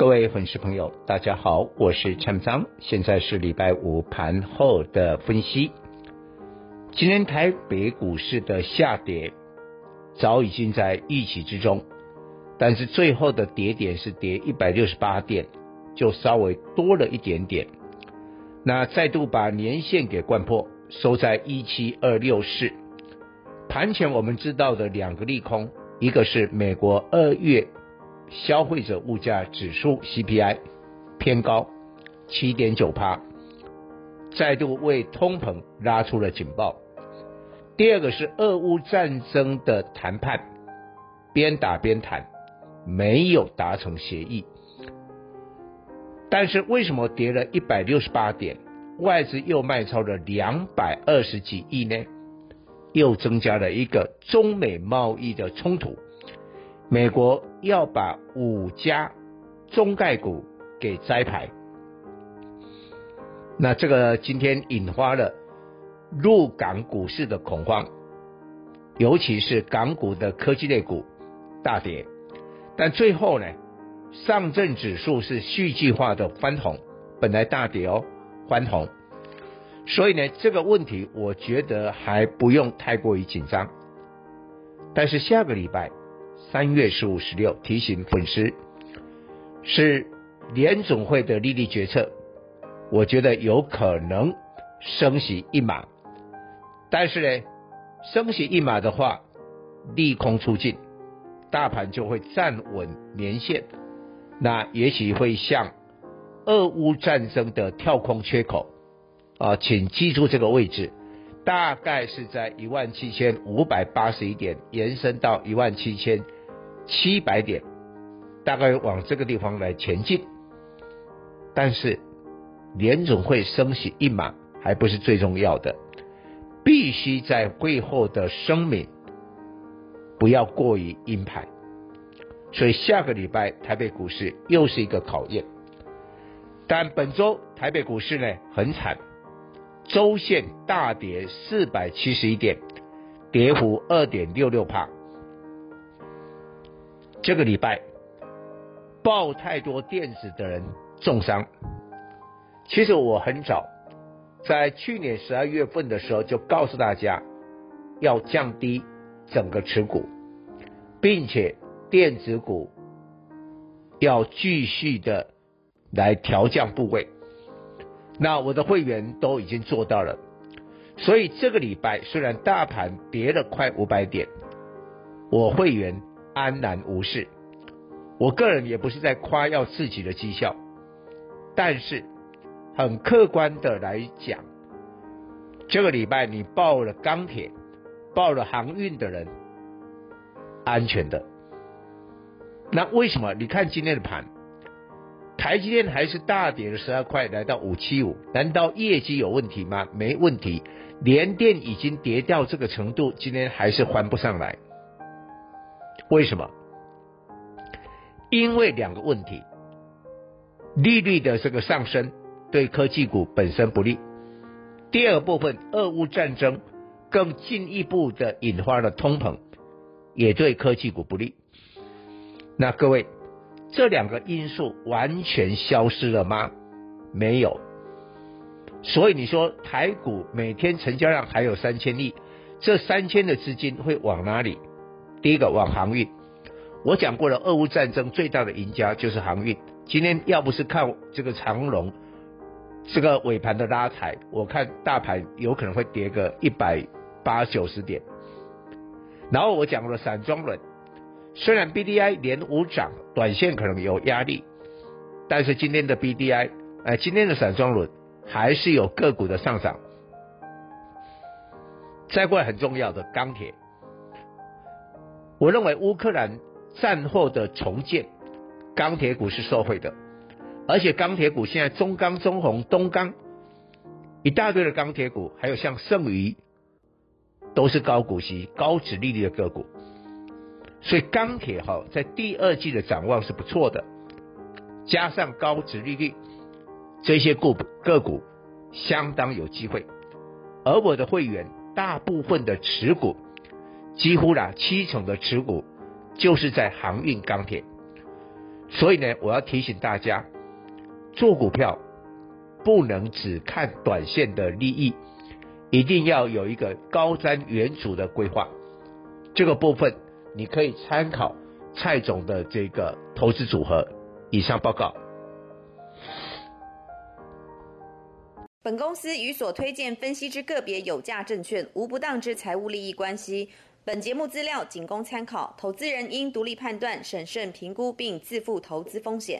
各位粉丝朋友，大家好，我是陈章，现在是礼拜五盘后的分析。今天台北股市的下跌早已经在预期之中，但是最后的跌点是跌一百六十八点，就稍微多了一点点。那再度把年线给掼破，收在一七二六四。盘前我们知道的两个利空，一个是美国二月消费者物价指数 CPI 偏高，七点九趴，再度为通膨拉出了警报。第二个是俄乌战争的谈判，边打边谈，没有达成协议。但是为什么跌了一百六十八点，外资又卖超了两百二十几亿呢？又增加了一个中美贸易的冲突，美国要把五家中概股给摘牌，那这个今天引发了陆港股市的恐慌，尤其是港股的科技类股大跌，但最后呢，上证指数是戏剧化的翻红，本来大跌哦，翻红。所以呢，这个问题我觉得还不用太过于紧张。但是下个礼拜三月十五、十六提醒粉丝，是联总会的利率决策，我觉得有可能升息一码。但是呢，升息一码的话，利空出尽，大盘就会站稳年线，那也许会像俄乌战争的跳空缺口。啊，请记住这个位置，大概是在一万七千五百八十一点延伸到一万七千七百点，大概往这个地方来前进。但是联总会升息一码还不是最重要的，必须在会后的声明不要过于鹰派。所以下个礼拜台北股市又是一个考验，但本周台北股市呢很惨。周线大跌四百七十一点，跌幅二点六六趴。这个礼拜抱太多电子的人重伤。其实我很早在去年十二月份的时候就告诉大家要降低整个持股，并且电子股要继续的来调降部位。那我的会员都已经做到了，所以这个礼拜虽然大盘跌了快五百点，我会员安然无事。我个人也不是在夸耀自己的绩效，但是很客观的来讲，这个礼拜你报了钢铁、报了航运的人，安全的。那为什么？你看今天的盘。台积电还是大跌了十二块，来到五七五。难道业绩有问题吗？没问题。联电已经跌到这个程度，今天还是还不上来。为什么？因为两个问题：利率的这个上升对科技股本身不利；第二部分，俄乌战争更进一步的引发了通膨，也对科技股不利。那各位。这两个因素完全消失了吗？没有。所以你说台股每天成交量还有三千亿，这三千的资金会往哪里？第一个往航运。我讲过了，俄乌战争最大的赢家就是航运。今天要不是看这个长龙这个尾盘的拉抬，我看大盘有可能会跌个一百八九十点。然后我讲过了散装轮。虽然 BDI 连五涨，短线可能有压力，但是今天的 BDI，哎，今天的散装轮还是有个股的上涨。再过来很重要的钢铁，我认为乌克兰战后的重建，钢铁股是受惠的，而且钢铁股现在中钢、中红、东钢一大堆的钢铁股，还有像盛余，都是高股息、高殖利率的个股。所以钢铁哈在第二季的展望是不错的，加上高值利率，这些股个股相当有机会。而我的会员大部分的持股，几乎啦七成的持股就是在航运钢铁。所以呢，我要提醒大家，做股票不能只看短线的利益，一定要有一个高瞻远瞩的规划。这个部分。你可以参考蔡总的这个投资组合。以上报告。本公司与所推荐分析之个别有价证券无不当之财务利益关系。本节目资料仅供参考，投资人应独立判断、审慎评估并自负投资风险。